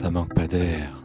Ça manque pas d'air.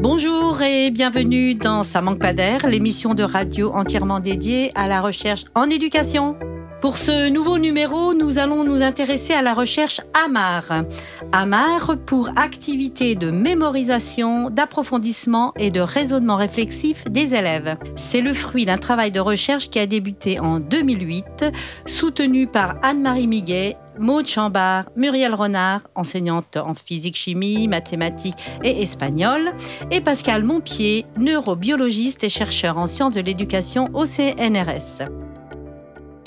Bonjour et bienvenue dans Ça manque pas d'air, l'émission de radio entièrement dédiée à la recherche en éducation. Pour ce nouveau numéro, nous allons nous intéresser à la recherche AMAR. AMAR pour activité de mémorisation, d'approfondissement et de raisonnement réflexif des élèves. C'est le fruit d'un travail de recherche qui a débuté en 2008, soutenu par Anne-Marie Miguet Maud Chambard, Muriel Renard, enseignante en physique-chimie, mathématiques et espagnol, et Pascal Montpied, neurobiologiste et chercheur en sciences de l'éducation au CNRS.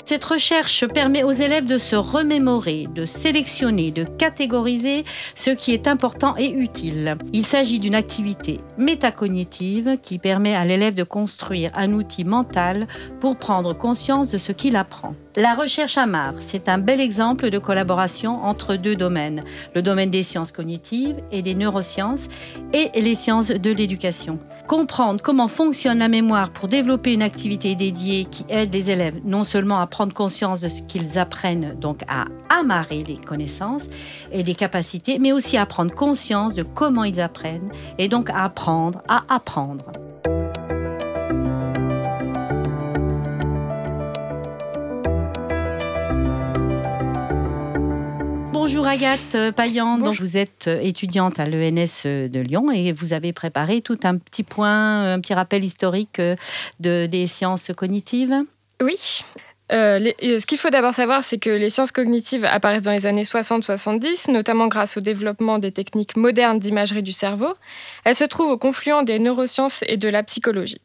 Cette recherche permet aux élèves de se remémorer, de sélectionner, de catégoriser ce qui est important et utile. Il s'agit d'une activité métacognitive qui permet à l'élève de construire un outil mental pour prendre conscience de ce qu'il apprend. La recherche AMAR, c'est un bel exemple de collaboration entre deux domaines, le domaine des sciences cognitives et des neurosciences et les sciences de l'éducation. Comprendre comment fonctionne la mémoire pour développer une activité dédiée qui aide les élèves non seulement à prendre conscience de ce qu'ils apprennent, donc à amarrer les connaissances et les capacités, mais aussi à prendre conscience de comment ils apprennent et donc à apprendre à apprendre. Bonjour Agathe Payan, vous êtes étudiante à l'ENS de Lyon et vous avez préparé tout un petit point, un petit rappel historique de, des sciences cognitives. Oui. Euh, les, ce qu'il faut d'abord savoir, c'est que les sciences cognitives apparaissent dans les années 60-70, notamment grâce au développement des techniques modernes d'imagerie du cerveau. Elles se trouvent au confluent des neurosciences et de la psychologie.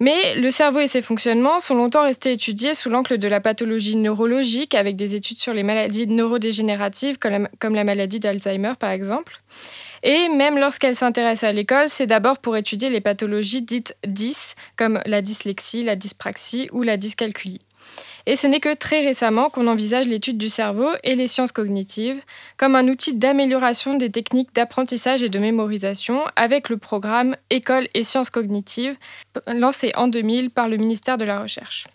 Mais le cerveau et ses fonctionnements sont longtemps restés étudiés sous l'angle de la pathologie neurologique, avec des études sur les maladies neurodégénératives, comme la, maladie d'Alzheimer par exemple. Et même lorsqu'elle s'intéresse à l'école, c'est d'abord pour étudier les pathologies dites dys, comme la dyslexie, la dyspraxie ou la dyscalculie. Et ce n'est que très récemment qu'on envisage l'étude du cerveau et les sciences cognitives comme un outil d'amélioration des techniques d'apprentissage et de mémorisation avec le programme École et sciences cognitives lancé en 2000 par le ministère de la Recherche.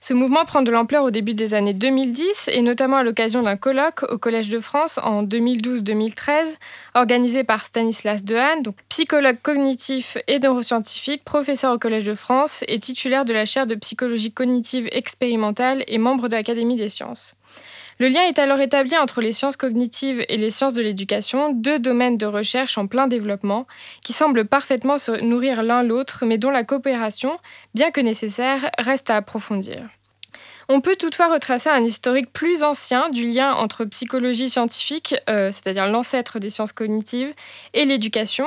Ce mouvement prend de l'ampleur au début des années 2010 et notamment à l'occasion d'un colloque au Collège de France en 2012-2013 organisé par Stanislas Dehaene, psychologue cognitif et neuroscientifique, professeur au Collège de France et titulaire de la chaire de psychologie cognitive expérimentale et membre de l'Académie des sciences. Le lien est alors établi entre les sciences cognitives et les sciences de l'éducation, deux domaines de recherche en plein développement, qui semblent parfaitement se nourrir l'un l'autre, mais dont la coopération, bien que nécessaire, reste à approfondir. On peut toutefois retracer un historique plus ancien du lien entre psychologie scientifique, euh, c'est-à-dire l'ancêtre des sciences cognitives, et l'éducation,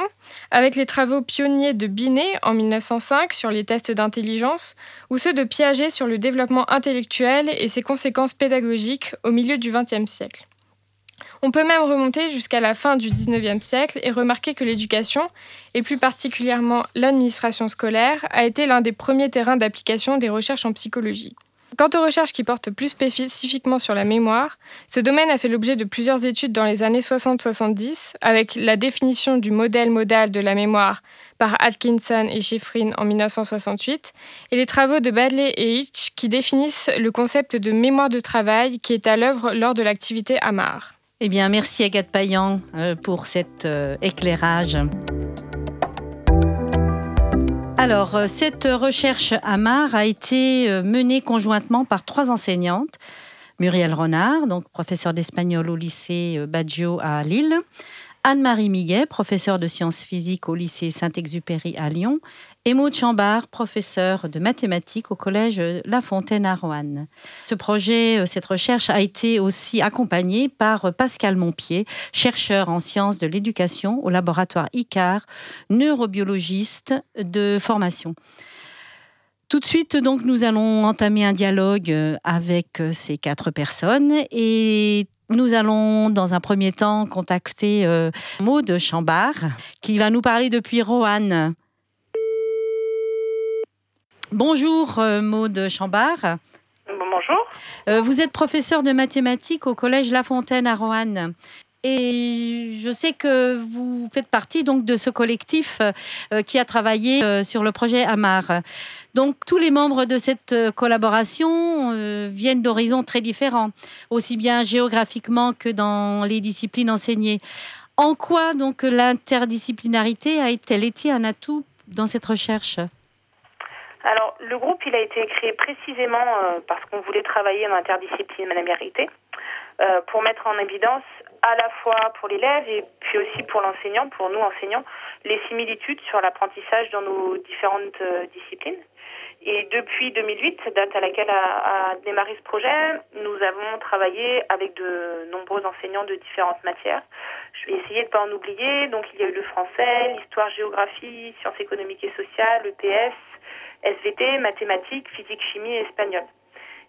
avec les travaux pionniers de Binet en 1905 sur les tests d'intelligence, ou ceux de Piaget sur le développement intellectuel et ses conséquences pédagogiques au milieu du XXe siècle. On peut même remonter jusqu'à la fin du XIXe siècle et remarquer que l'éducation, et plus particulièrement l'administration scolaire, a été l'un des premiers terrains d'application des recherches en psychologie. Quant aux recherches qui portent plus spécifiquement sur la mémoire, ce domaine a fait l'objet de plusieurs études dans les années 60-70, avec la définition du modèle modal de la mémoire par Atkinson et Schifrin en 1968, et les travaux de Badley et Hitch qui définissent le concept de mémoire de travail qui est à l'œuvre lors de l'activité AMAR. Eh bien, merci Agathe Payan euh, pour cet euh, éclairage. Alors, euh, cette recherche AMAR a été euh, menée conjointement par trois enseignantes. Muriel Renard, donc professeure d'espagnol au lycée euh, Baggio à Lille. Anne-Marie Miguet, professeure de sciences physiques au lycée Saint-Exupéry à Lyon, Maud Chambard, professeur de mathématiques au collège La Fontaine à Roanne. Ce projet, euh, cette recherche a été aussi accompagnée par Pascal Montpied, chercheur en sciences de l'éducation au laboratoire ICAR, neurobiologiste de formation. Tout de suite, donc, nous allons entamer un dialogue euh, avec euh, ces quatre personnes et nous allons, dans un premier temps, contacter Maud Chambard, qui va nous parler depuis Roanne. Bonjour euh, Maude Chambard. Bonjour. Euh, vous êtes professeur de mathématiques au collège La Fontaine à Roanne. Et je sais que vous faites partie donc de ce collectif euh, qui a travaillé sur le projet Amar. Donc tous les membres de cette collaboration viennent d'horizons très différents, aussi bien géographiquement que dans les disciplines enseignées. En quoi donc l'interdisciplinarité a-t-elle été un atout dans cette recherche? Alors, le groupe, il a été créé précisément euh, parce qu'on voulait travailler en interdisciplinarité euh, pour mettre en évidence à la fois pour l'élève et puis aussi pour l'enseignant, pour nous enseignants, les similitudes sur l'apprentissage dans nos différentes euh, disciplines. Et depuis 2008, date à laquelle a, démarré ce projet, nous avons travaillé avec de nombreux enseignants de différentes matières. Je vais essayer de ne pas en oublier. Donc, il y a eu le français, l'histoire, géographie, sciences économiques et sociales, le PS, SVT, mathématiques, physique, chimie et espagnol.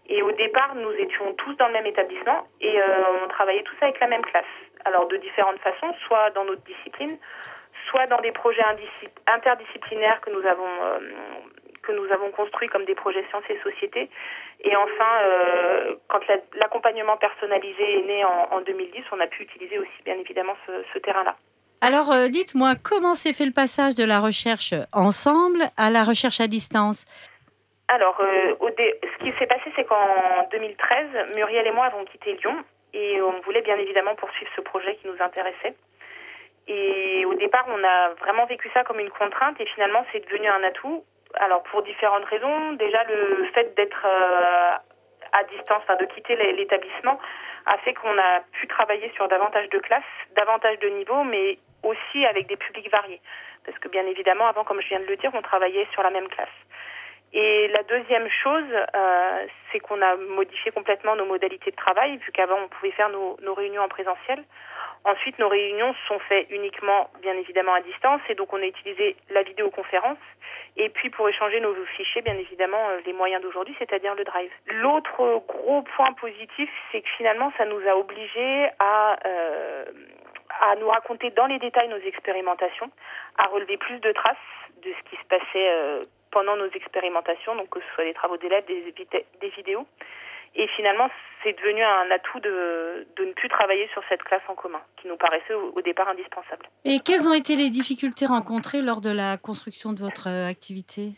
Et au départ, nous étions tous dans le même établissement et euh, on travaillait tous avec la même classe. Alors de différentes façons, soit dans notre discipline, soit dans des projets interdisciplinaires que nous avons euh, que nous avons construits comme des projets sciences et société. Et enfin, euh, quand l'accompagnement personnalisé est né en, 2010, on a pu utiliser aussi bien évidemment ce, terrain-là. Alors, dites-moi, comment s'est fait le passage de la recherche ensemble à la recherche à distance? Alors, euh, ce qui s'est passé, c'est qu'en 2013, Muriel et moi avons quitté Lyon et on voulait bien évidemment poursuivre ce projet qui nous intéressait. Et au départ, on a vraiment vécu ça comme une contrainte et finalement, c'est devenu un atout. Alors, pour différentes raisons. Déjà, le fait d'être euh, à distance, enfin de quitter l'établissement, a fait qu'on a pu travailler sur davantage de classes, davantage de niveaux, mais aussi avec des publics variés. Parce que bien évidemment, avant, comme je viens de le dire, on travaillait sur la même classe. Et la deuxième chose, euh, c'est qu'on a modifié complètement nos modalités de travail, vu qu'avant on pouvait faire nos, nos, réunions en présentiel. Ensuite, nos réunions sont faites uniquement, bien évidemment, à distance, et donc on a utilisé la vidéoconférence. Et puis pour échanger nos fichiers, bien évidemment, euh, les moyens d'aujourd'hui, c'est-à-dire le Drive. L'autre gros point positif, c'est que finalement, ça nous a obligés à euh, à nous raconter dans les détails nos expérimentations, à relever plus de traces de ce qui se passait euh, pendant nos expérimentations, donc que ce soit des travaux d'élèves, des, des vidéos. Et finalement, c'est devenu un atout de, de, ne plus travailler sur cette classe en commun, qui nous paraissait au, départ indispensable. Et quelles ont été les difficultés rencontrées lors de la construction de votre euh, activité?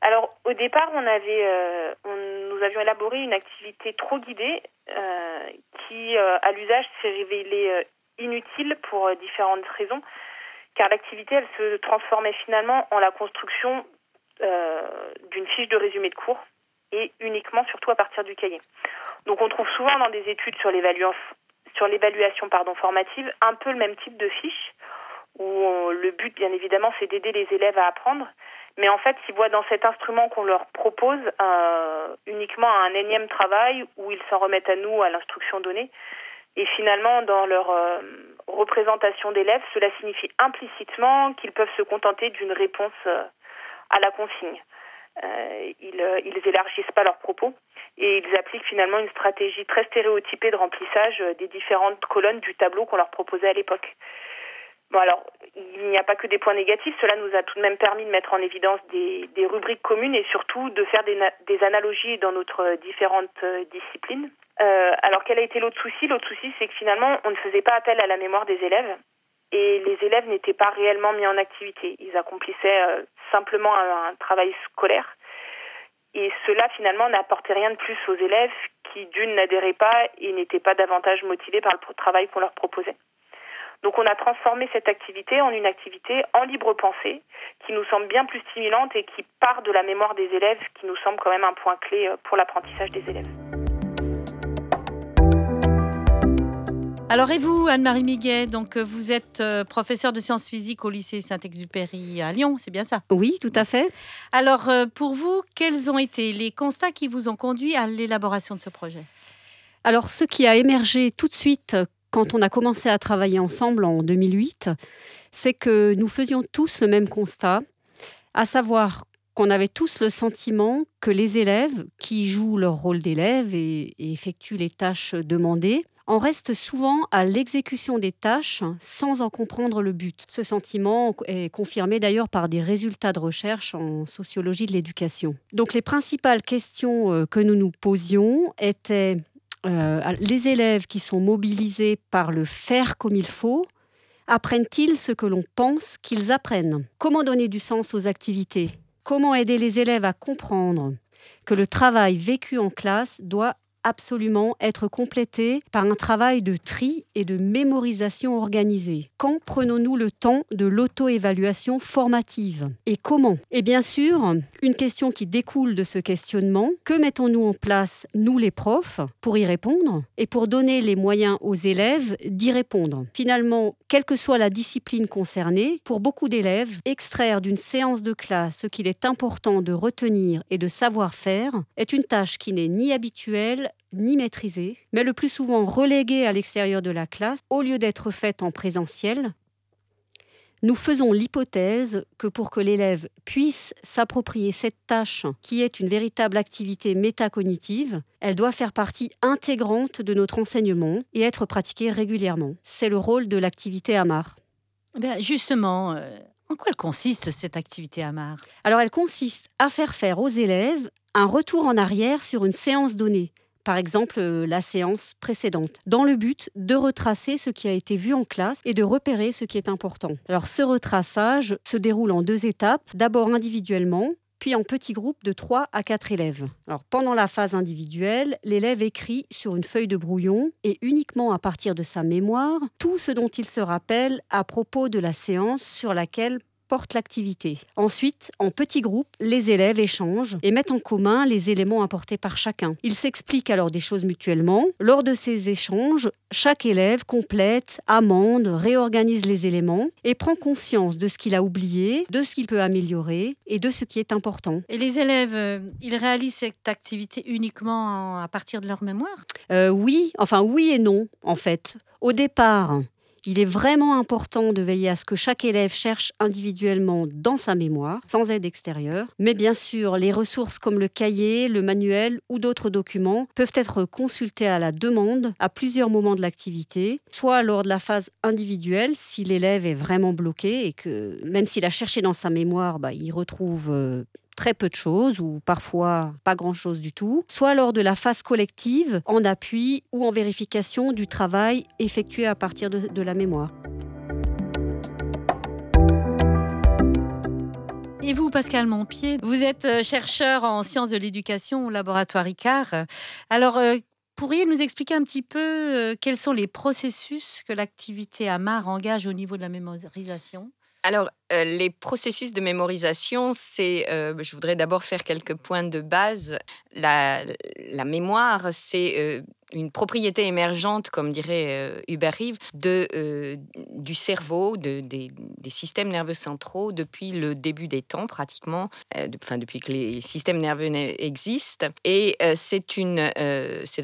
Alors, au départ, on avait, euh, on, nous avions élaboré une activité trop guidée qui, euh, à l'usage, s'est révélée euh, inutile pour différentes raisons car l'activité, elle se transformait finalement en la construction euh, d'une fiche de résumé de cours et uniquement, surtout à partir du cahier. Donc on trouve souvent dans des études sur l'évaluation formative un peu le même type de fiche où le but, bien évidemment, c'est d'aider les élèves à apprendre. Mais en fait, ils voient dans cet instrument qu'on leur propose euh, uniquement un énième travail où ils s'en remettent à nous, à l'instruction donnée. Et finalement, dans leur euh, représentation d'élèves, cela signifie implicitement qu'ils peuvent se contenter d'une réponse euh, à la consigne. Euh, ils, ils élargissent pas leurs propos et ils appliquent finalement une stratégie très stéréotypée de remplissage des différentes colonnes du tableau qu'on leur proposait à l'époque. Bon alors, il n'y a pas que des points négatifs, cela nous a tout de même permis de mettre en évidence des, des rubriques communes et surtout de faire des, des analogies dans notre différentes disciplines. Euh, alors quel a été l'autre souci? L'autre souci, c'est que finalement, on ne faisait pas appel à la mémoire des élèves et les élèves n'étaient pas réellement mis en activité. Ils accomplissaient euh, simplement un, un, travail scolaire. Et cela, finalement, n'apportait rien de plus aux élèves qui, d'une, n'adhéraient pas et n'étaient pas davantage motivés par le travail qu'on leur proposait. Donc on a transformé cette activité en une activité en libre pensée qui nous semble bien plus stimulante et qui part de la mémoire des élèves, qui nous semble quand même un point clé euh, pour l'apprentissage des élèves. Alors et vous, Anne-Marie Miguet, donc euh, vous êtes euh, professeure de sciences physiques au lycée Saint-Exupéry à Lyon, c'est bien ça? Oui, tout à fait. Alors euh, pour vous, quels ont été les constats qui vous ont conduit à l'élaboration de ce projet? Alors ce qui a émergé tout de suite quand on a commencé à travailler ensemble en 2008, c'est que nous faisions tous le même constat, à savoir qu'on avait tous le sentiment que les élèves qui jouent leur rôle d'élève et, et effectuent les tâches demandées en reste souvent à l'exécution des tâches sans en comprendre le but. Ce sentiment est confirmé d'ailleurs par des résultats de recherche en sociologie de l'éducation. Donc les principales questions euh, que nous nous posions étaient les élèves qui sont mobilisés par le faire comme il faut, apprennent-ils ce que l'on pense qu'ils apprennent? Comment donner du sens aux activités? Comment aider les élèves à comprendre que le travail vécu en classe doit absolument être complété par un travail de tri et de mémorisation organisée. Quand prenons-nous le temps de l'auto-évaluation formative Et comment? Et bien sûr, une question qui découle de ce questionnement, que mettons-nous en place, nous les profs, pour y répondre et pour donner les moyens aux élèves d'y répondre? Finalement, quelle que soit la discipline concernée, pour beaucoup d'élèves, extraire d'une séance de classe ce qu'il est important de retenir et de savoir faire est une tâche qui n'est ni habituelle ni maîtrisée, mais le plus souvent reléguée à l'extérieur de la classe au lieu d'être faite en présentiel. Nous faisons l'hypothèse que pour que l'élève puisse s'approprier cette tâche, qui est une véritable activité métacognitive, elle doit faire partie intégrante de notre enseignement et être pratiquée régulièrement. C'est le rôle de l'activité AMAR. Eh justement, euh, en quoi elle consiste cette activité AMAR? Alors elle consiste à faire faire aux élèves un retour en arrière sur une séance donnée par exemple euh, la séance précédente, dans le but de retracer ce qui a été vu en classe et de repérer ce qui est important. Alors ce retraçage se déroule en deux étapes, d'abord individuellement, puis en petits groupes de 3 à 4 élèves. Alors pendant la phase individuelle, l'élève écrit sur une feuille de brouillon et uniquement à partir de sa mémoire tout ce dont il se rappelle à propos de la séance sur laquelle porte l'activité. Ensuite, en petits groupes, les élèves échangent et mettent en commun les éléments apportés par chacun. Ils s'expliquent alors des choses mutuellement. Lors de ces échanges, chaque élève complète, amende, réorganise les éléments et prend conscience de ce qu'il a oublié, de ce qu'il peut améliorer et de ce qui est important. Et les élèves, euh, ils réalisent cette activité uniquement à partir de leur mémoire? Euh, Oui, enfin oui et non, en fait. Au départ, il est vraiment important de veiller à ce que chaque élève cherche individuellement dans sa mémoire, sans aide extérieure. Mais bien sûr, les ressources comme le cahier, le manuel ou d'autres documents peuvent être consultés à la demande à plusieurs moments de l'activité, soit lors de la phase individuelle, si l'élève est vraiment bloqué et que même s'il a cherché dans sa mémoire, bah, il retrouve euh, très peu de choses ou parfois pas grand-chose du tout, soit lors de la phase collective en appui ou en vérification du travail effectué à partir de, la mémoire. Et vous, Pascal Montpied, vous êtes euh, chercheur en sciences de l'éducation au laboratoire ICAR. Alors, euh, pourriez nous expliquer un petit peu euh, quels sont les processus que l'activité AMAR engage au niveau de la mémorisation? Alors, les processus de mémorisation, c'est, je voudrais d'abord faire quelques points de base. La, la mémoire, c'est une propriété émergente, comme dirait euh, Hubert Rive, euh, du cerveau, de, des, systèmes nerveux centraux depuis le début des temps, pratiquement, euh, enfin, depuis que les systèmes nerveux existent. Et c'est,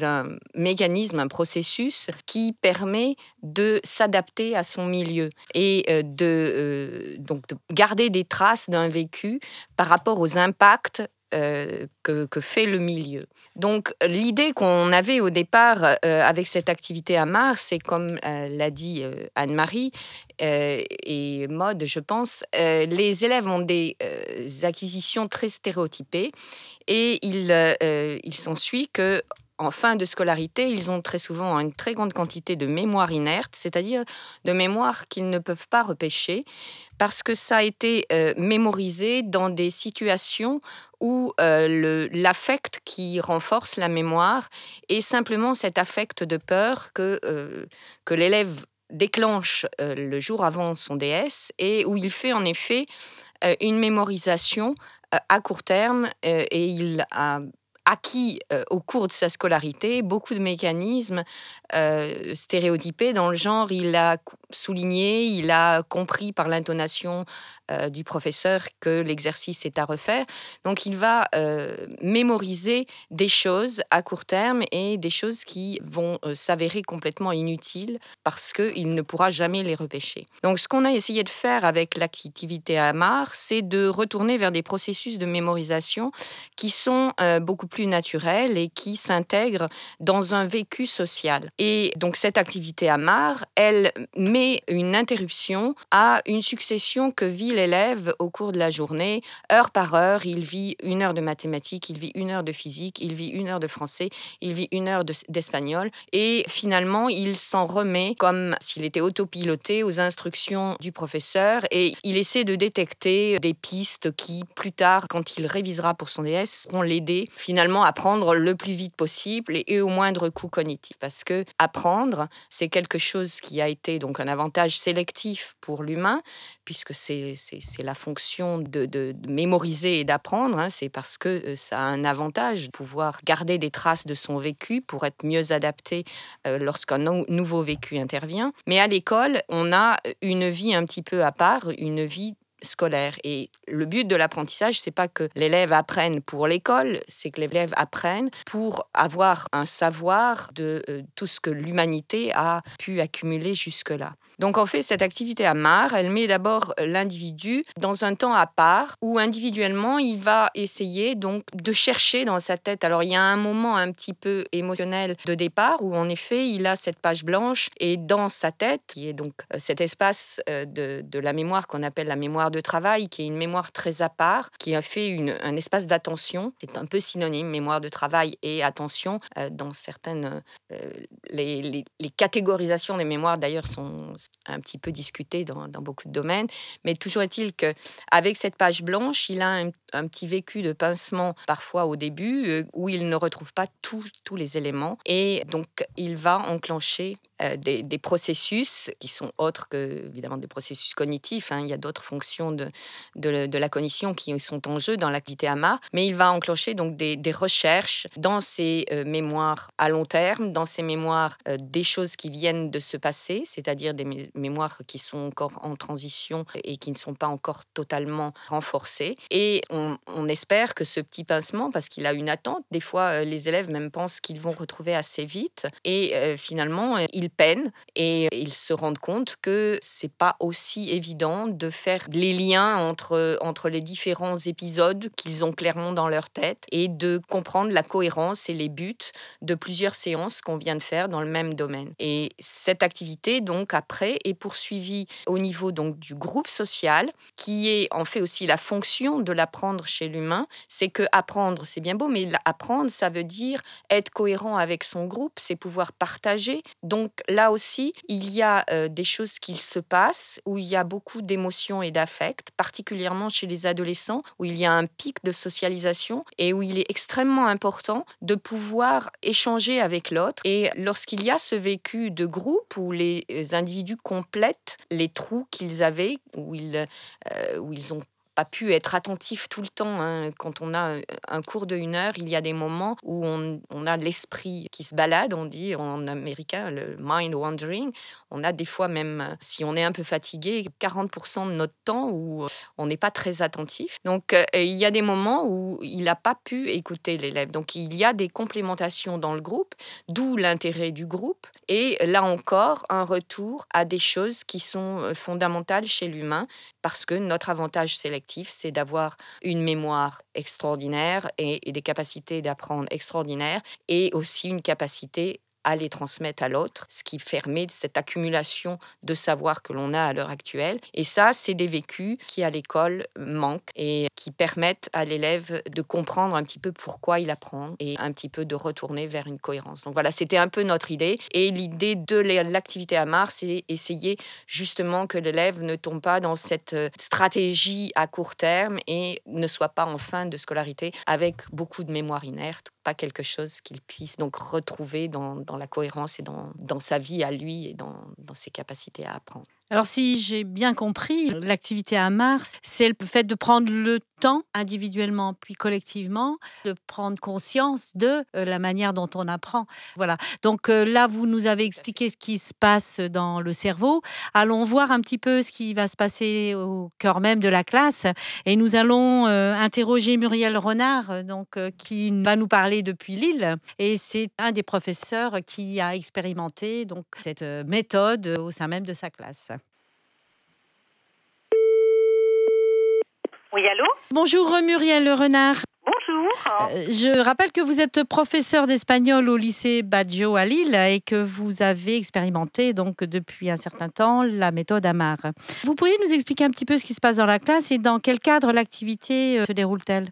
un mécanisme, un processus qui permet de s'adapter à son milieu et de garder des traces d'un vécu par rapport aux impacts euh, que, fait le milieu. Donc l'idée qu'on avait au départ euh, avec cette activité à Mars, c'est comme euh, l'a dit Anne-Marie et Mode, je pense, les élèves ont des acquisitions très stéréotypées et il, il s'ensuit que en fin de scolarité, ils ont très souvent une très grande quantité de mémoire inerte, c'est-à-dire de mémoire qu'ils ne peuvent pas repêcher, parce que ça a été mémorisé dans des situations où euh, l'affect qui renforce la mémoire est simplement cet affect de peur que, euh, que l'élève déclenche euh, le jour avant son DS et où il fait en effet une mémorisation à court terme et il a acquis au cours de sa scolarité beaucoup de mécanismes stéréotypés dans le genre il a souligné, il a compris par l'intonation euh, du professeur que l'exercice est à refaire. Donc il va euh, mémoriser des choses à court terme et des choses qui vont euh, s'avérer complètement inutiles parce qu'il ne pourra jamais les repêcher. Donc ce qu'on a essayé de faire avec l'activité AMAR, c'est de retourner vers des processus de mémorisation qui sont beaucoup plus naturels et qui s'intègrent dans un vécu social. Et donc cette activité AMAR, elle met une interruption à une succession que vit l'élève au cours de la journée. Heure par heure, il vit une heure de mathématiques, il vit une heure de physique, il vit une heure de français, il vit une heure d'espagnol. et finalement, il s'en remet comme s'il était autopiloté aux instructions du professeur et il essaie de détecter des pistes qui, plus tard, quand il révisera pour son DS, vont l'aider finalement à prendre le plus vite possible et, au moindre coût cognitif. Parce que apprendre, c'est quelque chose qui a été donc un avantage sélectif pour l'humain, puisque c'est la fonction de, mémoriser et d'apprendre. Hein. C'est parce que euh, ça a un avantage de pouvoir garder des traces de son vécu pour être mieux adapté euh, lorsqu'un nouveau vécu intervient. Mais à l'école, on a une vie un petit peu à part, une vie scolaire. Et le but de l'apprentissage, c'est pas que l'élève apprenne pour l'école, c'est que l'élève apprenne pour avoir un savoir de euh, tout ce que l'humanité a pu accumuler jusque-là. Donc en fait, cette activité à marre, elle met d'abord l'individu dans un temps à part où individuellement, il va essayer donc de chercher dans sa tête. Alors il y a un moment un petit peu émotionnel de départ où en effet, il a cette page blanche et dans sa tête, qui est donc euh, cet espace euh, de la mémoire qu'on appelle la mémoire de travail, qui est une mémoire très à part, qui a fait une, un espace d'attention. C'est un peu synonyme, mémoire de travail et attention. Euh, dans certaines... les, les, les catégorisations des mémoires d'ailleurs sont un petit peu discuté dans, beaucoup de domaines. Mais toujours est-il qu'avec cette page blanche, il a un, un, petit vécu de pincement parfois au début euh, où il ne retrouve pas tous les éléments. Et donc, il va enclencher euh, des, processus qui sont autres que, évidemment, des processus cognitifs. Hein. Il y a d'autres fonctions de, de, la cognition qui sont en jeu dans l'activité AMA, mais il va enclencher donc des, recherches dans ses euh, mémoires à long terme, dans ses mémoires euh, des choses qui viennent de se passer, c'est-à-dire des mémoires qui sont encore en transition et qui ne sont pas encore totalement renforcées. Et on, espère que ce petit pincement, parce qu'il a une attente, des fois les élèves même pensent qu'ils vont retrouver assez vite, et finalement, il peine et ils se rendent compte que c'est pas aussi évident de faire les liens entre, entre les différents épisodes qu'ils ont clairement dans leur tête et de comprendre la cohérence et les buts de plusieurs séances qu'on vient de faire dans le même domaine. Et cette activité, donc, après, est poursuivie au niveau donc, du groupe social, qui est en fait aussi la fonction de l'apprendre chez l'humain. C'est que apprendre, c'est bien beau, mais apprendre, ça veut dire être cohérent avec son groupe, c'est pouvoir partager. Donc, là aussi, il y a euh, des choses qui se passent où il y a beaucoup d'émotions et d'affects, particulièrement chez les adolescents, où il y a un pic de socialisation et où il est extrêmement important de pouvoir échanger avec l'autre. Et lorsqu'il y a ce vécu de groupe où les individus complètent les trous qu'ils avaient, où ils, euh, où ils ont pas pu être attentif tout le temps. Hein. Quand on a un cours de une heure, il y a des moments où on, on a l'esprit qui se balade, on dit en américain le mind wandering. On a des fois même, si on est un peu fatigué, 40% de notre temps où on n'est pas très attentif. Donc il y a des moments où il n'a pas pu écouter l'élève. Donc il y a des complémentations dans le groupe, d'où l'intérêt du groupe. Et là encore, un retour à des choses qui sont fondamentales chez l'humain parce que notre avantage sélectif, c'est d'avoir une mémoire extraordinaire et, et des capacités d'apprendre extraordinaires et aussi une capacité à les transmettre à l'autre, ce qui permet cette accumulation de savoir que l'on a à l'heure actuelle. Et ça, c'est des vécus qui à l'école manquent et qui permettent à l'élève de comprendre un petit peu pourquoi il apprend et un petit peu de retourner vers une cohérence. Donc voilà, c'était un peu notre idée. Et l'idée de l'activité à Mars, c'est essayer justement que l'élève ne tombe pas dans cette euh, stratégie à court terme et ne soit pas en fin de scolarité avec beaucoup de mémoire inerte, pas quelque chose qu'il puisse donc retrouver dans, dans la cohérence et dans, dans, sa vie à lui et dans, dans ses capacités à apprendre. Alors si j'ai bien compris, l'activité à Mars, c'est le fait de prendre le temps individuellement puis collectivement de prendre conscience de euh, la manière dont on apprend. Voilà. Donc euh, là, vous nous avez expliqué ce qui se passe dans le cerveau. Allons voir un petit peu ce qui va se passer au cœur même de la classe et nous allons euh, interroger Muriel Renard, donc qui va nous parler depuis Lille et c'est un des professeurs qui a expérimenté donc cette méthode au sein même de sa classe. Oui, allô Bonjour Muriel Renard. Bonjour. Euh, je rappelle que vous êtes professeur d'espagnol au lycée Baggio à Lille et que vous avez expérimenté donc depuis un certain temps la méthode AMAR. Vous pourriez nous expliquer un petit peu ce qui se passe dans la classe et dans quel cadre l'activité euh, se déroule-t-elle?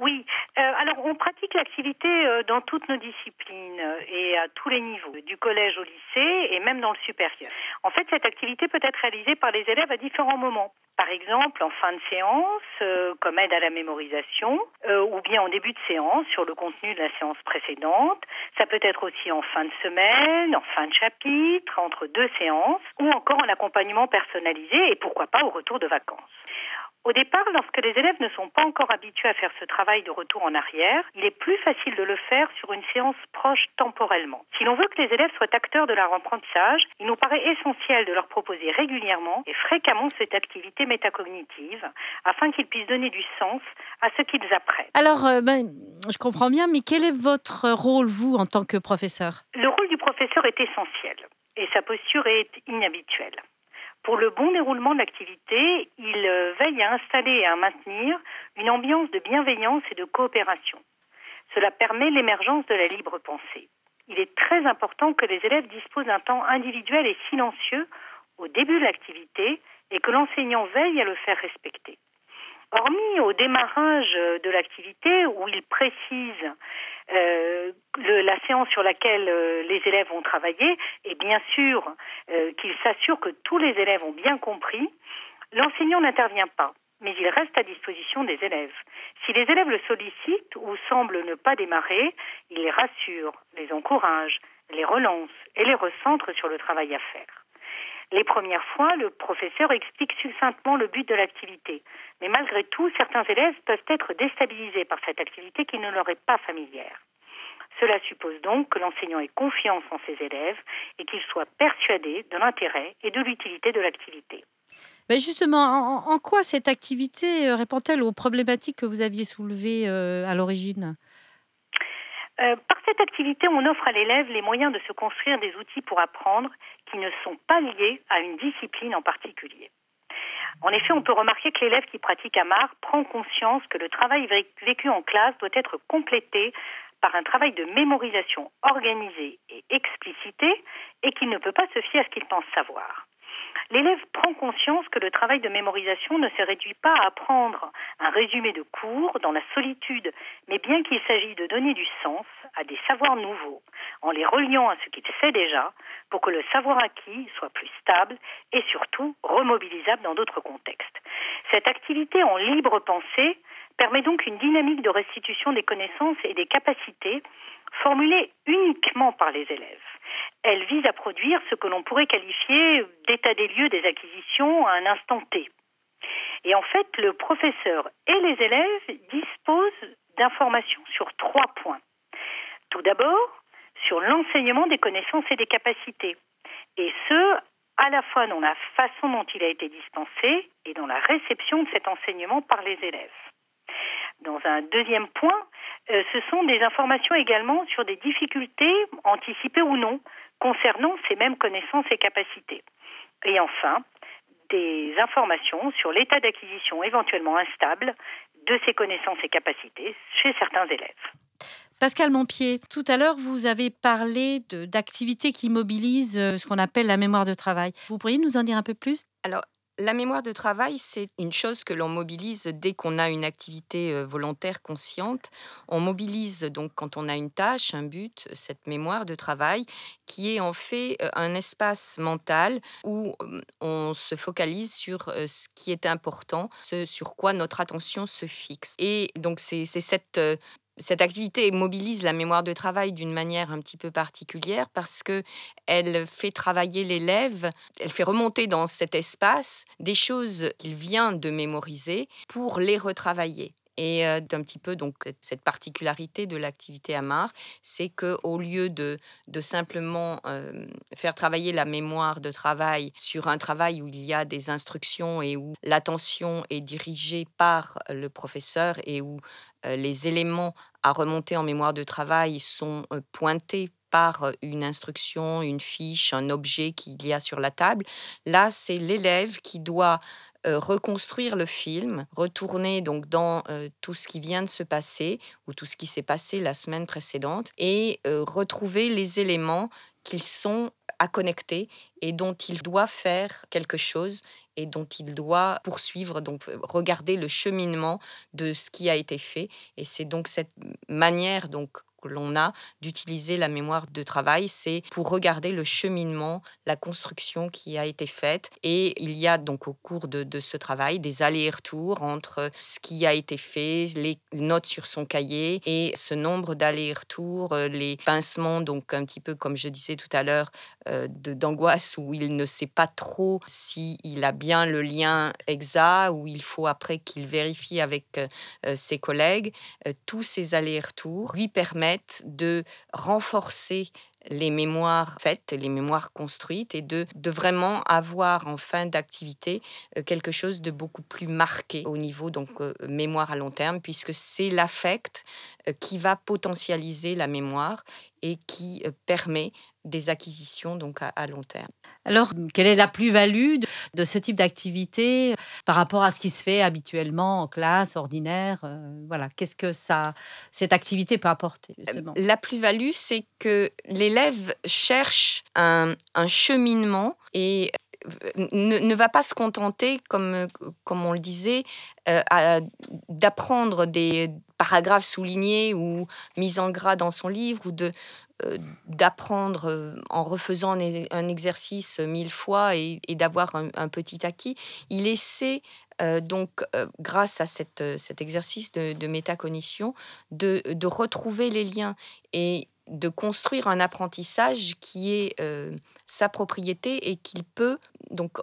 Oui, euh, alors on pratique l'activité euh, dans toutes nos disciplines euh, et à tous les niveaux, du collège au lycée et même dans le supérieur. En fait, cette activité peut être réalisée par les élèves à différents moments. Par exemple, en fin de séance, comme aide à la mémorisation, ou bien en début de séance sur le contenu de la séance précédente. Ça peut être aussi en fin de semaine, en fin de chapitre, entre deux séances, ou encore en accompagnement personnalisé et pourquoi pas au retour de vacances. Au départ, lorsque les élèves ne sont pas encore habitués à faire ce travail de retour en arrière, il est plus facile de le faire sur une séance proche temporellement. Si l'on veut que les élèves soient acteurs de leur apprentissage, il nous paraît essentiel de leur proposer régulièrement et fréquemment cette activité métacognitive afin qu'ils puissent donner du sens à ce qu'ils apprennent. Alors, euh, ben, je comprends bien, mais quel est votre rôle, vous, en tant que professeur? Le rôle du professeur est essentiel et sa posture est inhabituelle. Pour le bon déroulement de l'activité, il euh, veille à installer et à maintenir une ambiance de bienveillance et de coopération. Cela permet l'émergence de la libre pensée. Il est très important que les élèves disposent d'un temps individuel et silencieux au début de l'activité et que l'enseignant veille à le faire respecter. Hormis au démarrage de l'activité où il précise euh, la séance sur laquelle euh, les élèves vont travailler et bien sûr euh, qu'il s'assure que tous les élèves ont bien compris, l'enseignant n'intervient pas, mais il reste à disposition des élèves. Si les élèves le sollicitent ou semblent ne pas démarrer, il les rassure, les encourage, les relance et les recentre sur le travail à faire. Les premières fois, le professeur explique succinctement le but de l'activité. Mais malgré tout, certains élèves peuvent être déstabilisés par cette activité qui ne leur est pas familière. Cela suppose donc que l'enseignant ait confiance en ses élèves et qu'il soit persuadé de l'intérêt et de l'utilité de l'activité. Justement, en, quoi cette activité euh, répond-elle aux problématiques que vous aviez soulevées euh, à l'origine? Euh, par cette activité, on offre à l'élève les moyens de se construire des outils pour apprendre qui ne sont pas liés à une discipline en particulier. En effet, on peut remarquer que l'élève qui pratique AMAR prend conscience que le travail vécu en classe doit être complété par un travail de mémorisation organisé et explicité et qu'il ne peut pas se fier à ce qu'il pense savoir. L'élève prend conscience que le travail de mémorisation ne se réduit pas à apprendre un résumé de cours dans la solitude, mais bien qu'il s'agit de donner du sens à des savoirs nouveaux, en les reliant à ce qu'il sait déjà, pour que le savoir acquis soit plus stable et surtout remobilisable dans d'autres contextes. Cette activité en libre pensée permet donc une dynamique de restitution des connaissances et des capacités formulées uniquement par les élèves elle vise à produire ce que l'on pourrait qualifier d'état des lieux des acquisitions à un instant T. Et en fait, le professeur et les élèves disposent d'informations sur trois points. Tout d'abord, sur l'enseignement des connaissances et des capacités, et ce, à la fois dans la façon dont il a été dispensé et dans la réception de cet enseignement par les élèves. Dans un deuxième point, euh, ce sont des informations également sur des difficultés, anticipées ou non, concernant ces mêmes connaissances et capacités. Et enfin, des informations sur l'état d'acquisition éventuellement instable de ces connaissances et capacités chez certains élèves. Pascal Montpied, tout à l'heure, vous avez parlé d'activités qui mobilisent euh, ce qu'on appelle la mémoire de travail. Vous pourriez nous en dire un peu plus? Alors, la mémoire de travail, c'est une chose que l'on mobilise dès qu'on a une activité euh, volontaire consciente. On mobilise donc quand on a une tâche, un but, cette mémoire de travail qui est en fait euh, un espace mental où euh, on se focalise sur ce qui est important, sur quoi notre attention se fixe. Et donc c'est cette cette activité mobilise la mémoire de travail d'une manière un petit peu particulière parce que elle fait travailler l'élève, elle fait remonter dans cet espace des choses qu'il vient de mémoriser pour les retravailler. Et d'un petit peu donc cette particularité de l'activité AMAR, c'est que au lieu de, de simplement faire travailler la mémoire de travail sur un travail où il y a des instructions et où l'attention est dirigée par le professeur et où les éléments à remonter en mémoire de travail sont pointés par une instruction, une fiche, un objet qu'il y a sur la table. Là, c'est l'élève qui doit reconstruire le film, retourner donc dans tout ce qui vient de se passer ou tout ce qui s'est passé la semaine précédente et retrouver les éléments qu'ils sont à connecter et dont il doit faire quelque chose et dont il doit poursuivre, donc regarder le cheminement de ce qui a été fait. Et c'est donc cette manière donc que l'on a d'utiliser la mémoire de travail, c'est pour regarder le cheminement, la construction qui a été faite. Et il y a donc au cours de, ce travail des allers-retours entre ce qui a été fait, les notes sur son cahier et ce nombre d'allers-retours, euh, les pincements, donc un petit peu comme je disais tout à l'heure, d'angoisse où il ne sait pas trop s'il a bien le lien exact, ou il faut après qu'il vérifie avec euh, ses collègues. tous ces allers-retours lui permettent de renforcer les mémoires faites, les mémoires construites, et de, de vraiment avoir en fin d'activité euh, quelque chose de beaucoup plus marqué au niveau donc euh, mémoire à long terme, puisque c'est l'affect euh, qui va potentialiser la mémoire et qui permet des acquisitions donc à, long terme. Alors, quelle est la plus-value de, ce type d'activité par rapport à ce qui se fait habituellement en classe ordinaire Voilà, qu'est-ce que ça, cette activité peut apporter justement? La plus-value, c'est que l'élève cherche un, cheminement et ne, va pas se contenter, comme, comme on le disait, d'apprendre des paragraphes soulignés ou mis en gras dans son livre ou de, euh, d'apprendre euh, en refaisant un, exercice mille fois et, d'avoir un, petit acquis. Il essaie euh, donc, grâce à cet exercice de, métacognition, de, retrouver les liens et de construire un apprentissage qui est sa propriété et qu'il peut donc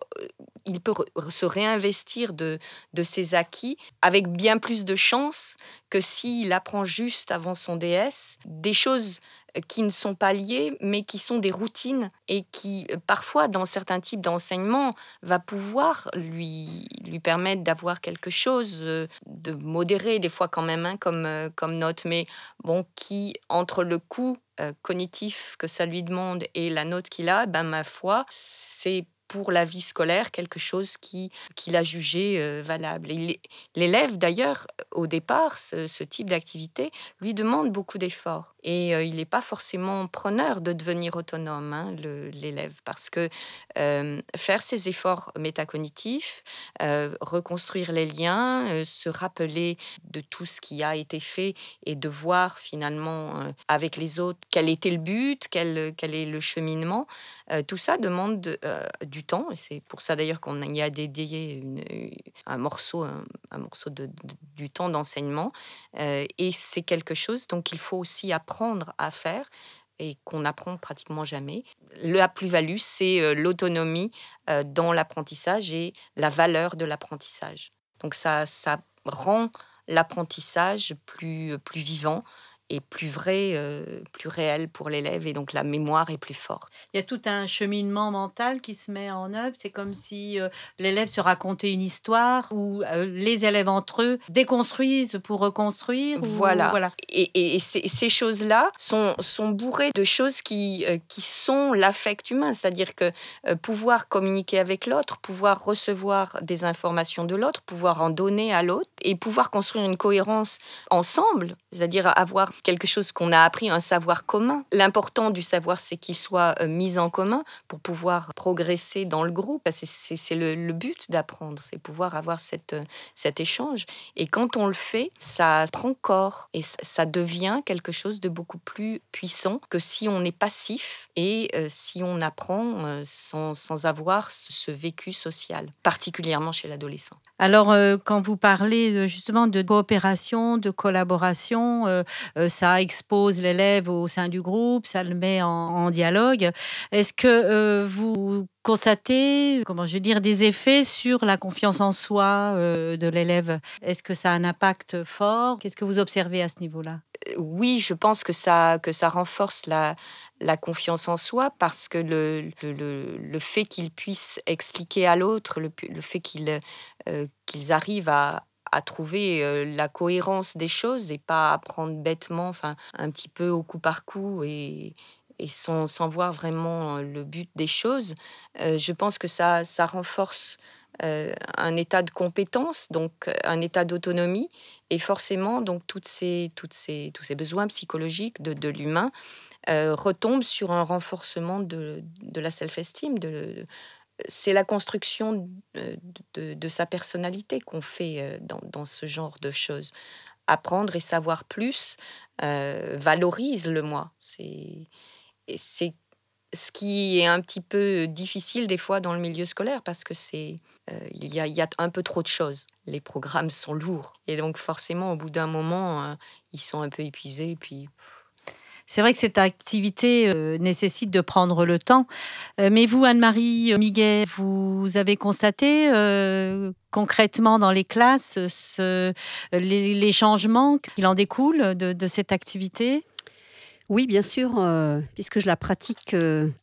il peut se réinvestir de, de ses acquis avec bien plus de chance que s'il apprend juste avant son DS des choses qui ne sont pas liées, mais qui sont des routines et qui, euh, parfois, dans certains types d'enseignement, va pouvoir lui, lui permettre d'avoir quelque chose euh, de modéré, des fois quand même, hein, comme, euh, comme note, mais bon, qui, entre le coût cognitif que ça lui demande et la note qu'il a, ben, ma foi, c'est pour la vie scolaire quelque chose qu'il qui a jugé euh, valable. L'élève, d'ailleurs, au départ, ce, type d'activité lui demande beaucoup d'efforts. Et euh, il n'est pas forcément preneur de devenir autonome, hein, l'élève, parce que euh, faire ses efforts métacognitifs, reconstruire les liens, se rappeler de tout ce qui a été fait et de voir finalement avec les autres quel était le but, quel, quel est le cheminement, tout ça demande du temps. Et c'est pour ça d'ailleurs qu'on y a dédié un morceau, un, morceau de, du temps d'enseignement. Euh, et c'est quelque chose donc il faut aussi apprendre à faire et qu'on apprend pratiquement jamais. La plus-value, c'est euh, l'autonomie euh, dans l'apprentissage et la valeur de l'apprentissage. Donc ça, ça rend l'apprentissage plus, plus vivant, est plus vrai, euh, plus réel pour l'élève et donc la mémoire est plus forte. Il y a tout un cheminement mental qui se met en œuvre. C'est comme si euh, l'élève se racontait une histoire ou euh, les élèves entre eux déconstruisent pour reconstruire. Voilà. voilà. Et, et ces, choses-là sont, sont bourrées de choses qui, qui sont l'affect humain, c'est-à-dire que pouvoir communiquer avec l'autre, pouvoir recevoir des informations de l'autre, pouvoir en donner à l'autre et pouvoir construire une cohérence ensemble, c'est-à-dire avoir quelque chose qu'on a appris, un savoir commun. L'important du savoir, c'est qu'il soit euh, mis en commun pour pouvoir progresser dans le groupe. C'est le, but d'apprendre, c'est pouvoir avoir euh, cet échange. Et quand on le fait, ça prend corps et ça devient quelque chose de beaucoup plus puissant que si on est passif et euh, si on apprend sans, sans avoir ce vécu social, particulièrement chez l'adolescent. Alors, quand vous parlez justement de coopération, de collaboration, ça expose l'élève au sein du groupe, ça le met en, dialogue. Est-ce que euh, vous constatez, comment je veux dire, des effets sur la confiance en soi euh, de l'élève? Est-ce que ça a un impact fort? Qu'est-ce que vous observez à ce niveau-là? Euh, Oui, je pense que ça, que ça renforce la, la confiance en soi parce que le, le, le fait qu'ils puissent expliquer à l'autre, le, le, fait qu'ils qu'ils arrivent à, à trouver euh, la cohérence des choses et pas à prendre bêtement, enfin un petit peu au coup par coup et, et sans, sans, voir vraiment euh, le but des choses. Euh, je pense que ça, ça renforce un état de compétence, donc un état d'autonomie, et forcément, donc toutes ces, toutes ces, tous ces besoins psychologiques de, de l'humain retombent sur un renforcement de, de la self-esteem, c'est la construction de, de, sa personnalité qu'on fait dans, dans, ce genre de choses. Apprendre et savoir plus valorise le moi. C'est, ce qui est un petit peu difficile des fois dans le milieu scolaire parce que c'est il, y a, il y a un peu trop de choses. Les programmes sont lourds et donc forcément au bout d'un moment ils sont un peu épuisés puis c'est vrai que cette activité euh, nécessite de prendre le temps. Euh, mais vous, Anne-Marie Miguet, vous avez constaté euh, concrètement dans les classes les, changements qu'il en découlent de, cette activité? Oui, bien sûr, puisque je la pratique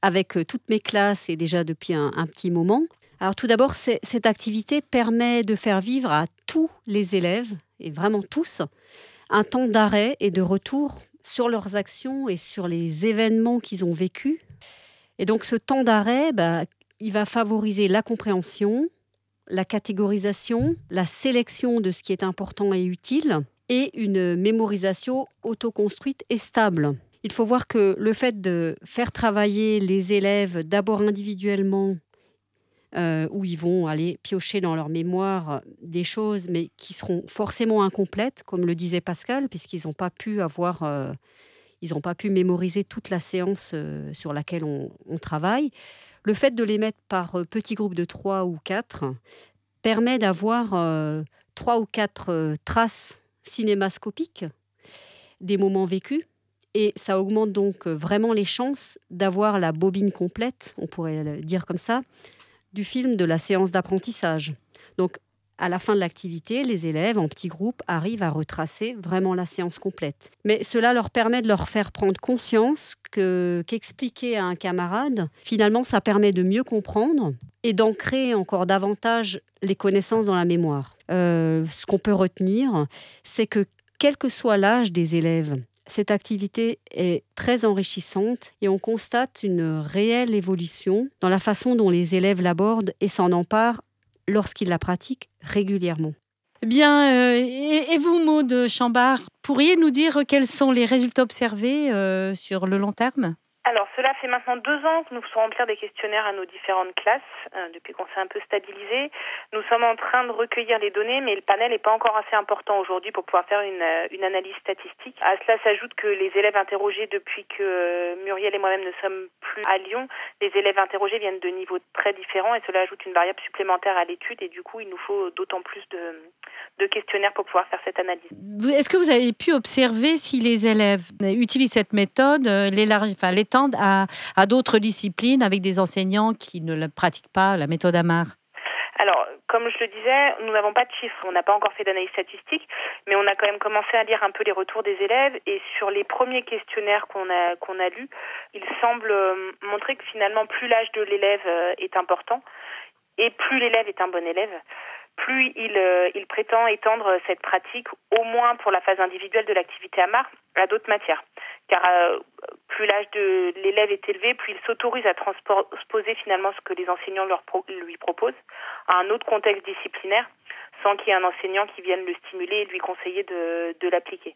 avec toutes mes classes et déjà depuis un, un petit moment. Alors tout d'abord, cette activité permet de faire vivre à tous les élèves, et vraiment tous, un temps d'arrêt et de retour sur leurs actions et sur les événements qu'ils ont vécus. Et donc ce temps d'arrêt, bah, il va favoriser la compréhension, la catégorisation, la sélection de ce qui est important et utile, et une mémorisation autoconstruite et stable. Il faut voir que le fait de faire travailler les élèves d'abord individuellement euh, où ils vont aller piocher dans leur mémoire des choses, mais qui seront forcément incomplètes, comme le disait Pascal, puisqu'ils n'ont pas pu avoir, euh, ils n'ont pas pu mémoriser toute la séance euh, sur laquelle on, travaille. Le fait de les mettre par petits groupes de trois ou quatre permet d'avoir trois ou quatre traces cinémascopiques des moments vécus. Et ça augmente donc vraiment les chances d'avoir la bobine complète, on pourrait le dire comme ça, du film de la séance d'apprentissage. Donc, à la fin de l'activité, les élèves en petits groupes arrivent à retracer vraiment la séance complète. Mais cela leur permet de leur faire prendre conscience que qu'expliquer à un camarade, finalement, ça permet de mieux comprendre et d'ancrer encore davantage les connaissances dans la mémoire. Euh, ce qu'on peut retenir, c'est que quel que soit l'âge des élèves, cette activité est très enrichissante et on constate une réelle évolution dans la façon dont les élèves l'abordent et s'en emparent lorsqu'ils la pratiquent régulièrement. Bien, euh, et, vous, Maud Chambard, pourriez nous dire quels sont les résultats observés euh, sur le long terme? Alors, cela fait maintenant deux ans que nous faisons remplir des questionnaires à nos différentes classes, euh, depuis qu'on s'est un peu stabilisé. Nous sommes en train de recueillir les données, mais le panel n'est pas encore assez important aujourd'hui pour pouvoir faire une, euh, une, analyse statistique. À cela s'ajoute que les élèves interrogés depuis que euh, Muriel et moi-même ne sommes plus à Lyon, les élèves interrogés viennent de niveaux très différents et cela ajoute une variable supplémentaire à l'étude et du coup, il nous faut d'autant plus de, questionnaires pour pouvoir faire cette analyse. Est-ce que vous avez pu observer si les élèves utilisent cette méthode, enfin, à, à d'autres disciplines avec des enseignants qui ne pratiquent pas la méthode Amar. Alors, comme je le disais, nous n'avons pas de chiffres, on n'a pas encore fait d'analyse statistique, mais on a quand même commencé à lire un peu les retours des élèves et sur les premiers questionnaires qu'on a qu'on a lus, il semble euh, montrer que finalement plus l'âge de l'élève euh, est important et plus l'élève est un bon élève, plus il, euh, il prétend étendre cette pratique au moins pour la phase individuelle de l'activité AMAR à d'autres matières car euh, plus l'âge de l'élève est élevé, plus il s'autorise à transposer finalement ce que les enseignants lui proposent à un autre contexte disciplinaire sans qu'il y ait un enseignant qui vienne le stimuler et lui conseiller de, l'appliquer.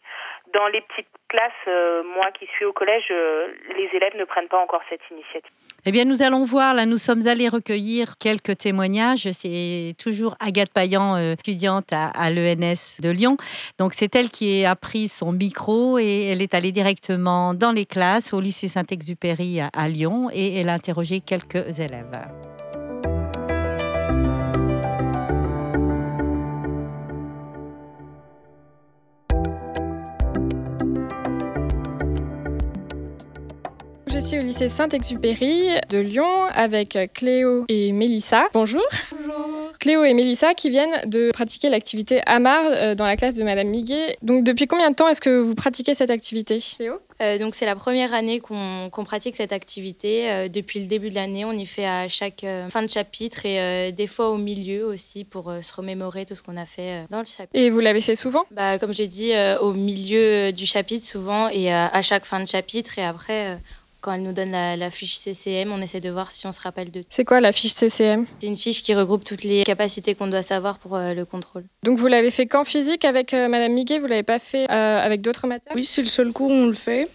Dans les petites classes, euh, moi qui suis au collège, euh, les élèves ne prennent pas encore cette initiative. Eh bien, nous allons voir. Là, nous sommes allés recueillir quelques témoignages. C'est toujours Agathe Payan, étudiante à l'ENS de Lyon. Donc, c'est elle qui a pris son micro et elle est allée directement dans les classes au lycée Saint-Exupéry à, Lyon et elle a interrogé quelques élèves. Je suis au lycée Saint-Exupéry de Lyon avec Cléo et Mélissa. Bonjour. Bonjour. Cléo et Mélissa qui viennent de pratiquer l'activité Amar euh, dans la classe de Madame Miguet. Donc depuis combien de temps est-ce que vous pratiquez cette activité Cléo? Euh, donc c'est la première année qu'on pratique cette activité. Euh, depuis le début de l'année, on y fait à chaque fin de chapitre et des fois au milieu aussi pour se remémorer tout ce qu'on a fait dans le chapitre. Et vous l'avez fait souvent? Bah, Comme j'ai dit, au milieu du chapitre souvent et à chaque fin de chapitre et après quand elle nous donne la, fiche CCM, on essaie de voir si on se rappelle de. C'est quoi la fiche CCM C'est une fiche qui regroupe toutes les capacités qu'on doit savoir pour le contrôle. Donc vous l'avez fait qu'en physique avec Madame Miguet, vous l'avez pas fait avec d'autres matières? Oui, c'est le seul cours où on le fait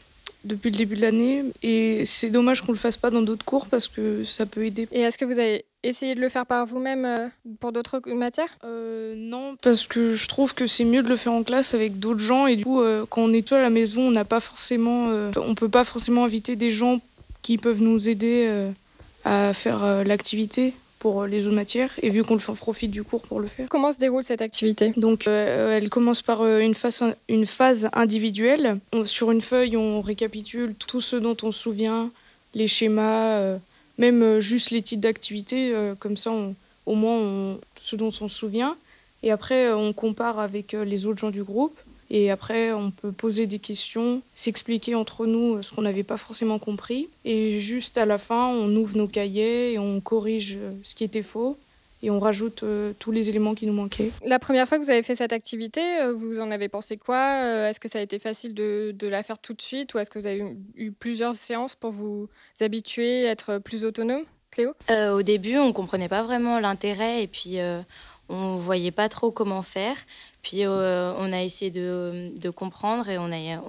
depuis le début de l'année. Et c'est dommage qu'on le fasse pas dans d'autres cours parce que ça peut aider. Et est-ce que vous avez essayé de le faire par vous-même euh, pour d'autres matières? Euh, Non, parce que je trouve que c'est mieux de le faire en classe avec d'autres gens. Et du coup, euh, quand on est tout à la maison, on n'a pas forcément, on peut pas forcément inviter des gens qui peuvent nous aider à faire l'activité pour les autres matières et vu qu'on profite du cours pour le faire. Comment se déroule cette activité? Donc euh, elle commence par euh, une phase, une phase individuelle. sur une feuille, on récapitule tout ce dont on se souvient, les schémas, euh, même juste les titres d'activités, comme ça au moins ce dont on se souvient. Et après, on compare avec les autres gens du groupe. Et après, on peut poser des questions, s'expliquer entre nous ce qu'on n'avait pas forcément compris. Et juste à la fin, on ouvre nos cahiers et on corrige ce qui était faux et on rajoute euh, tous les éléments qui nous manquaient. La première fois que vous avez fait cette activité, euh, vous en avez pensé quoi euh, Est-ce que ça a été facile de, la faire tout de suite ou est-ce que vous avez eu, plusieurs séances pour vous habituer, être plus autonome Cléo? Au début, on ne comprenait pas vraiment l'intérêt et puis on ne voyait pas trop comment faire. Puis euh, on a essayé de, comprendre et on, a,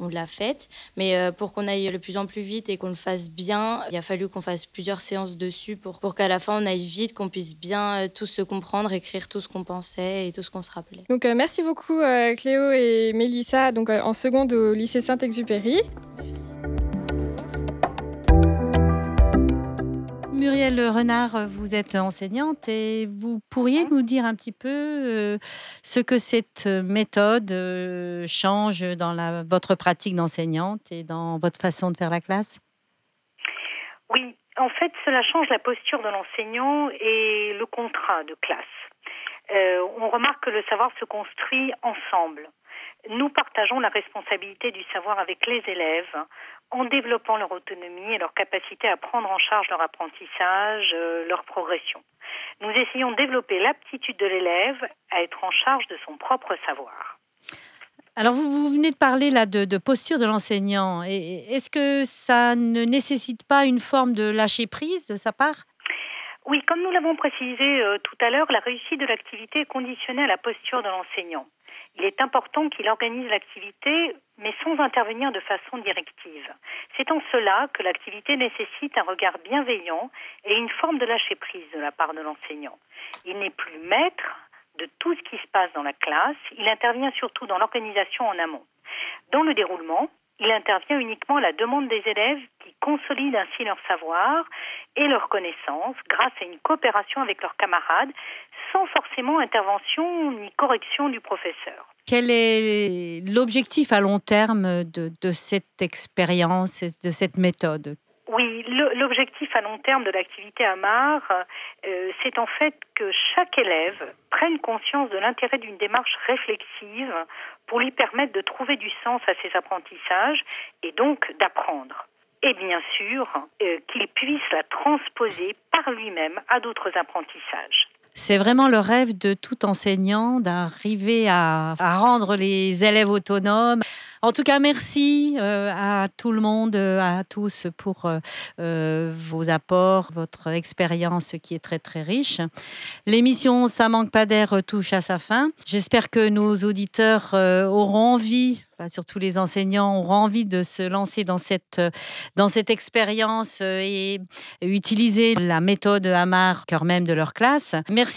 on, l'a fait. Mais euh, pour qu'on aille le plus en plus vite et qu'on le fasse bien, il a fallu qu'on fasse plusieurs séances dessus pour, pour qu'à la fin on aille vite, qu'on puisse bien euh, tous se comprendre, écrire tout ce qu'on pensait et tout ce qu'on se rappelait. Donc merci beaucoup Cléo et Mélissa, donc en seconde au lycée Saint-Exupéry. Merci. Muriel Renard, vous êtes enseignante et vous pourriez nous dire un petit peu euh, ce que cette méthode euh, change dans la, votre pratique d'enseignante et dans votre façon de faire la classe? Oui, en fait, cela change la posture de l'enseignant et le contrat de classe. Euh, on remarque que le savoir se construit ensemble. Nous partageons la responsabilité du savoir avec les élèves en développant leur autonomie et leur capacité à prendre en charge leur apprentissage, euh, leur progression. Nous essayons de développer l'aptitude de l'élève à être en charge de son propre savoir. Alors, vous, venez de parler là de, posture de l'enseignant. Est-ce que ça ne nécessite pas une forme de lâcher prise de sa part? Oui, comme nous l'avons précisé euh, tout à l'heure, la réussite de l'activité est conditionnée à la posture de l'enseignant il est important qu'il organise l'activité, mais sans intervenir de façon directive. C'est en cela que l'activité nécessite un regard bienveillant et une forme de lâcher-prise de la part de l'enseignant. Il n'est plus maître de tout ce qui se passe dans la classe, il intervient surtout dans l'organisation en amont. Dans le déroulement, il intervient uniquement à la demande des élèves qui consolident ainsi leur savoir et leur connaissance grâce à une coopération avec leurs camarades sans forcément intervention ni correction du professeur. Quel est l'objectif à long terme de, de cette expérience, de cette méthode? Oui, l'objectif à long terme de l'activité AMAR, euh, c'est en fait que chaque élève prenne conscience de l'intérêt d'une démarche réflexive pour lui permettre de trouver du sens à ses apprentissages et donc d'apprendre. Et bien sûr, euh, qu'il puisse la transposer par lui-même à d'autres apprentissages. C'est vraiment le rêve de tout enseignant d'arriver à, rendre les élèves autonomes. En tout cas, merci euh, à tout le monde, euh, à tous pour euh, vos apports, votre expérience qui est très très riche. L'émission Ça manque pas d'air touche à sa fin. J'espère que nos auditeurs auront envie surtout les enseignants, auront envie de se lancer dans cette, dans cette expérience et utiliser la méthode Amar cœur même de leur classe.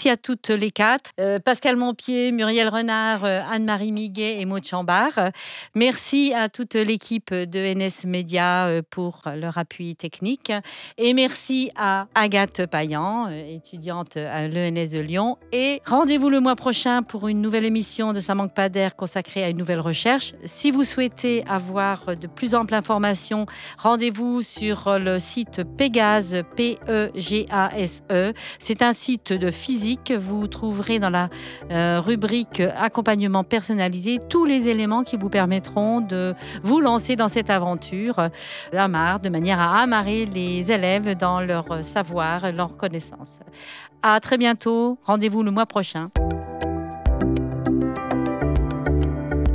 À toutes les quatre, Pascal Montpied, Muriel Renard, Anne-Marie Miguet et Maud Chambard. Merci à toute l'équipe de NS Média euh, pour leur appui technique. Et merci à Agathe Payan, euh, étudiante à l'ENS de Lyon. Et rendez-vous le mois prochain pour une nouvelle émission de Ça manque pas d'air consacrée à une nouvelle recherche. Si vous souhaitez avoir de plus amples informations, rendez-vous sur le site Pégase, P-E-G-A-S-E. E. C'est un site de physique. Vous trouverez dans la euh, rubrique accompagnement personnalisé tous les éléments qui vous permettront de vous lancer dans cette aventure Amar, de manière à amarrer les élèves dans leur savoir, leur connaissance. À très bientôt. Rendez-vous le mois prochain.